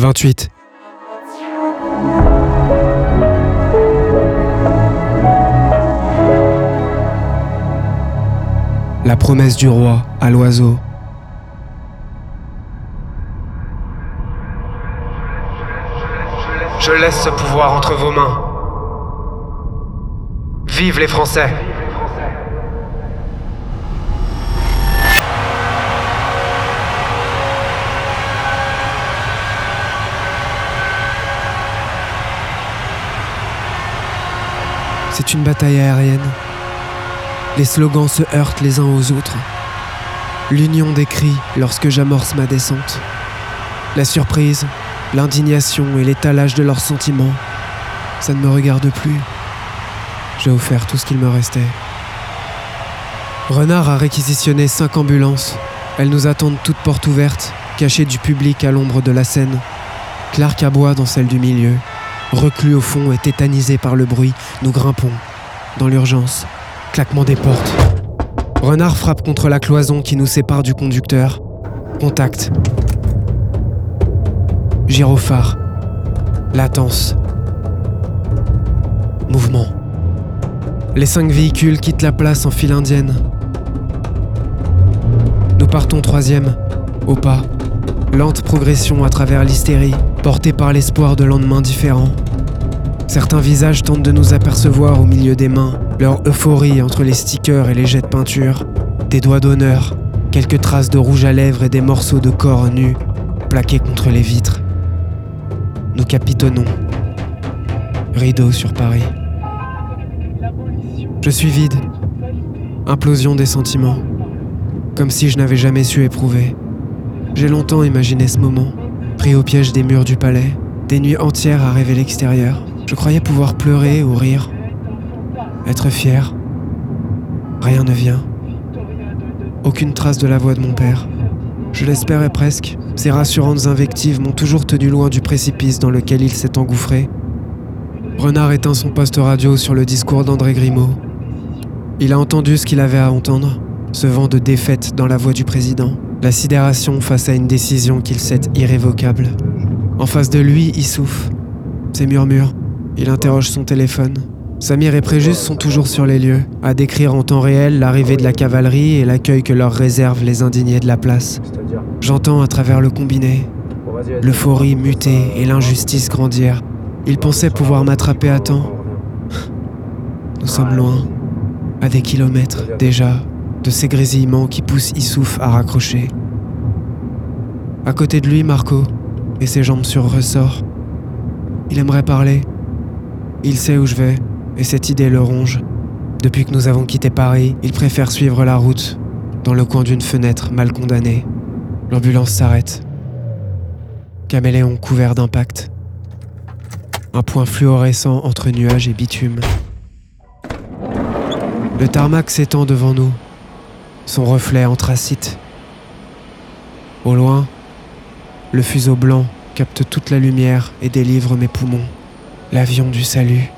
28. La promesse du roi à l'oiseau. Je laisse ce pouvoir entre vos mains. Vive les Français C'est une bataille aérienne. Les slogans se heurtent les uns aux autres. L'union des cris lorsque j'amorce ma descente. La surprise, l'indignation et l'étalage de leurs sentiments. Ça ne me regarde plus. J'ai offert tout ce qu'il me restait. Renard a réquisitionné cinq ambulances. Elles nous attendent toutes portes ouvertes, cachées du public à l'ombre de la scène. Clark aboie dans celle du milieu. Reclus au fond et tétanisé par le bruit, nous grimpons. Dans l'urgence, claquement des portes. Renard frappe contre la cloison qui nous sépare du conducteur. Contact. Gyrophare. Latence. Mouvement. Les cinq véhicules quittent la place en file indienne. Nous partons troisième, au pas. Lente progression à travers l'hystérie, portée par l'espoir de lendemains différents. Certains visages tentent de nous apercevoir au milieu des mains, leur euphorie entre les stickers et les jets de peinture, des doigts d'honneur, quelques traces de rouge à lèvres et des morceaux de corps nus plaqués contre les vitres. Nous capitonnons. Rideau sur Paris. Je suis vide. Implosion des sentiments. Comme si je n'avais jamais su éprouver. J'ai longtemps imaginé ce moment, pris au piège des murs du palais, des nuits entières à rêver l'extérieur. Je croyais pouvoir pleurer ou rire, être fier. Rien ne vient. Aucune trace de la voix de mon père. Je l'espérais presque. Ses rassurantes invectives m'ont toujours tenu loin du précipice dans lequel il s'est engouffré. Renard éteint son poste radio sur le discours d'André Grimaud. Il a entendu ce qu'il avait à entendre, ce vent de défaite dans la voix du président, la sidération face à une décision qu'il sait irrévocable. En face de lui, il souffle. Ses murmures. Il interroge son téléphone. Samir et Préjus sont toujours sur les lieux, à décrire en temps réel l'arrivée de la cavalerie et l'accueil que leur réservent les indignés de la place. J'entends à travers le combiné l'euphorie muter et l'injustice grandir. Ils pensaient pouvoir m'attraper à temps. Nous sommes loin, à des kilomètres déjà, de ces grésillements qui poussent Issouf à raccrocher. À côté de lui, Marco, et ses jambes sur ressort. Il aimerait parler. Il sait où je vais, et cette idée le ronge. Depuis que nous avons quitté Paris, il préfère suivre la route, dans le coin d'une fenêtre mal condamnée. L'ambulance s'arrête. Caméléon couvert d'impact. Un point fluorescent entre nuages et bitume. Le tarmac s'étend devant nous, son reflet anthracite. Au loin, le fuseau blanc capte toute la lumière et délivre mes poumons. L'avion du salut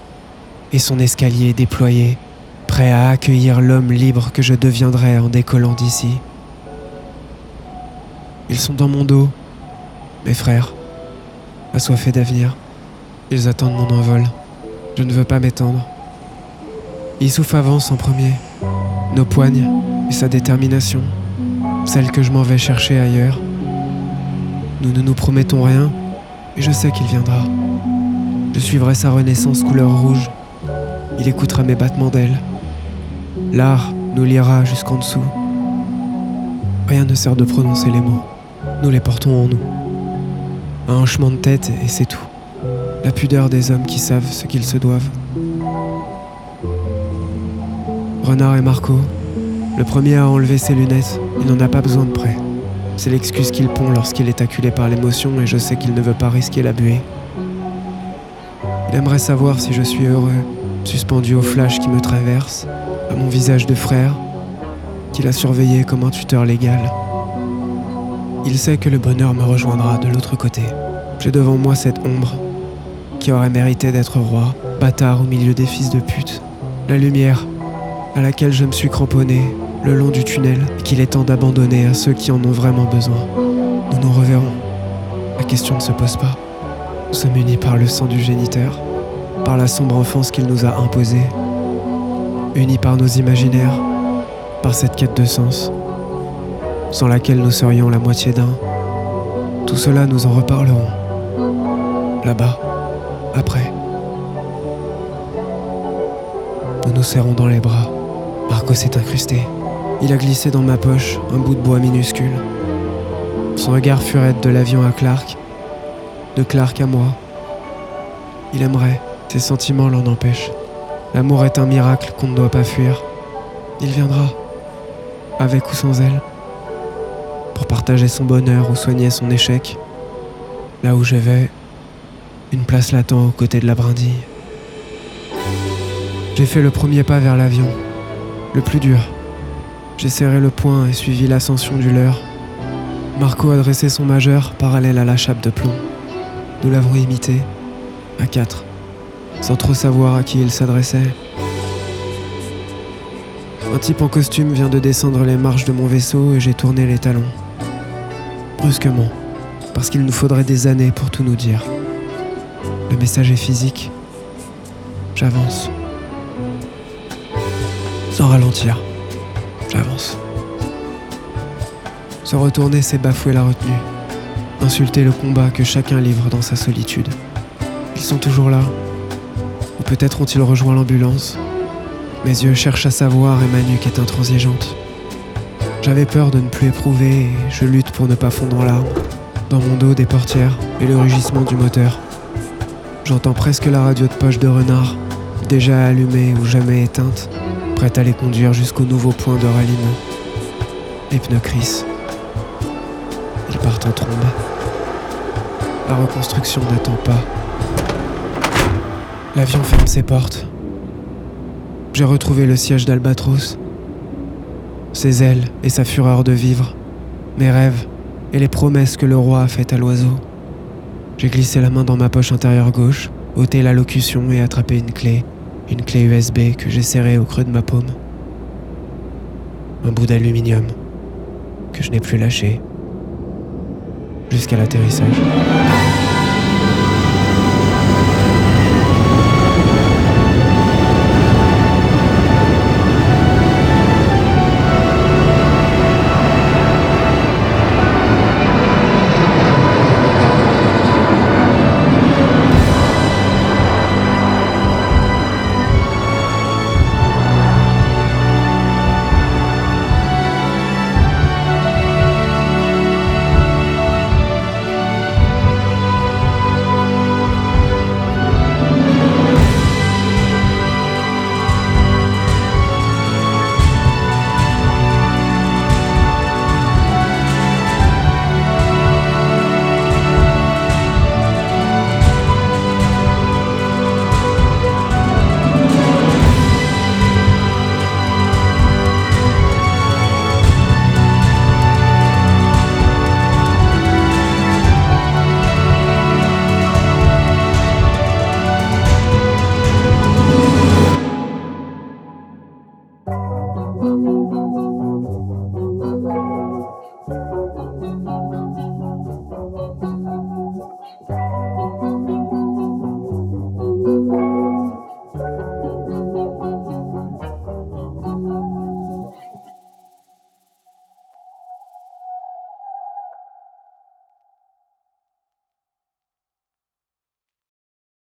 et son escalier déployé, prêt à accueillir l'homme libre que je deviendrai en décollant d'ici. Ils sont dans mon dos, mes frères, assoiffés d'avenir. Ils attendent mon envol. Je ne veux pas m'étendre. Issouf avance en premier. Nos poignes et sa détermination, celle que je m'en vais chercher ailleurs. Nous ne nous promettons rien, mais je sais qu'il viendra. Je suivrai sa renaissance couleur rouge. Il écoutera mes battements d'ailes. L'art nous liera jusqu'en dessous. Rien ne sert de prononcer les mots. Nous les portons en nous. Un hochement de tête et c'est tout. La pudeur des hommes qui savent ce qu'ils se doivent. Renard et Marco, le premier a enlevé ses lunettes, il n'en a pas besoin de près. C'est l'excuse qu'il pond lorsqu'il est acculé par l'émotion et je sais qu'il ne veut pas risquer la buée. Il aimerait savoir si je suis heureux, suspendu au flash qui me traverse, à mon visage de frère, qu'il a surveillé comme un tuteur légal. Il sait que le bonheur me rejoindra de l'autre côté. J'ai devant moi cette ombre qui aurait mérité d'être roi, bâtard au milieu des fils de pute. La lumière à laquelle je me suis cramponné le long du tunnel qu'il est temps d'abandonner à ceux qui en ont vraiment besoin. Nous nous reverrons. À question ne se pose pas. Nous sommes unis par le sang du géniteur, par la sombre enfance qu'il nous a imposée, unis par nos imaginaires, par cette quête de sens, sans laquelle nous serions la moitié d'un. Tout cela, nous en reparlerons. Là-bas, après. Nous nous serrons dans les bras. Marco s'est incrusté. Il a glissé dans ma poche un bout de bois minuscule. Son regard furette de l'avion à Clark, de Clark à moi. Il aimerait, ses sentiments l'en empêchent. L'amour est un miracle qu'on ne doit pas fuir. Il viendra, avec ou sans elle, pour partager son bonheur ou soigner son échec. Là où je vais, une place l'attend aux côtés de la brindille. J'ai fait le premier pas vers l'avion, le plus dur. J'ai serré le poing et suivi l'ascension du leur. Marco a dressé son majeur parallèle à la chape de plomb. Nous l'avons imité, à quatre, sans trop savoir à qui il s'adressait. Un type en costume vient de descendre les marches de mon vaisseau et j'ai tourné les talons. Brusquement, parce qu'il nous faudrait des années pour tout nous dire. Le message est physique. J'avance. Sans ralentir. J'avance. Se retourner, c'est bafouer la retenue. Insulter le combat que chacun livre dans sa solitude. Ils sont toujours là. Ou peut-être ont-ils rejoint l'ambulance. Mes yeux cherchent à savoir et ma nuque est intransigeante. J'avais peur de ne plus éprouver et je lutte pour ne pas fondre en larmes. Dans mon dos, des portières et le rugissement du moteur. J'entends presque la radio de poche de renard, déjà allumée ou jamais éteinte, prête à les conduire jusqu'au nouveau point de ralliement. Les pneus crissent. Ils partent en trombe. La reconstruction n'attend pas. L'avion ferme ses portes. J'ai retrouvé le siège d'Albatros. Ses ailes et sa fureur de vivre. Mes rêves et les promesses que le roi a faites à l'oiseau. J'ai glissé la main dans ma poche intérieure gauche, ôté la locution et attrapé une clé, une clé USB que j'ai serrée au creux de ma paume. Un bout d'aluminium que je n'ai plus lâché jusqu'à l'atterrissage.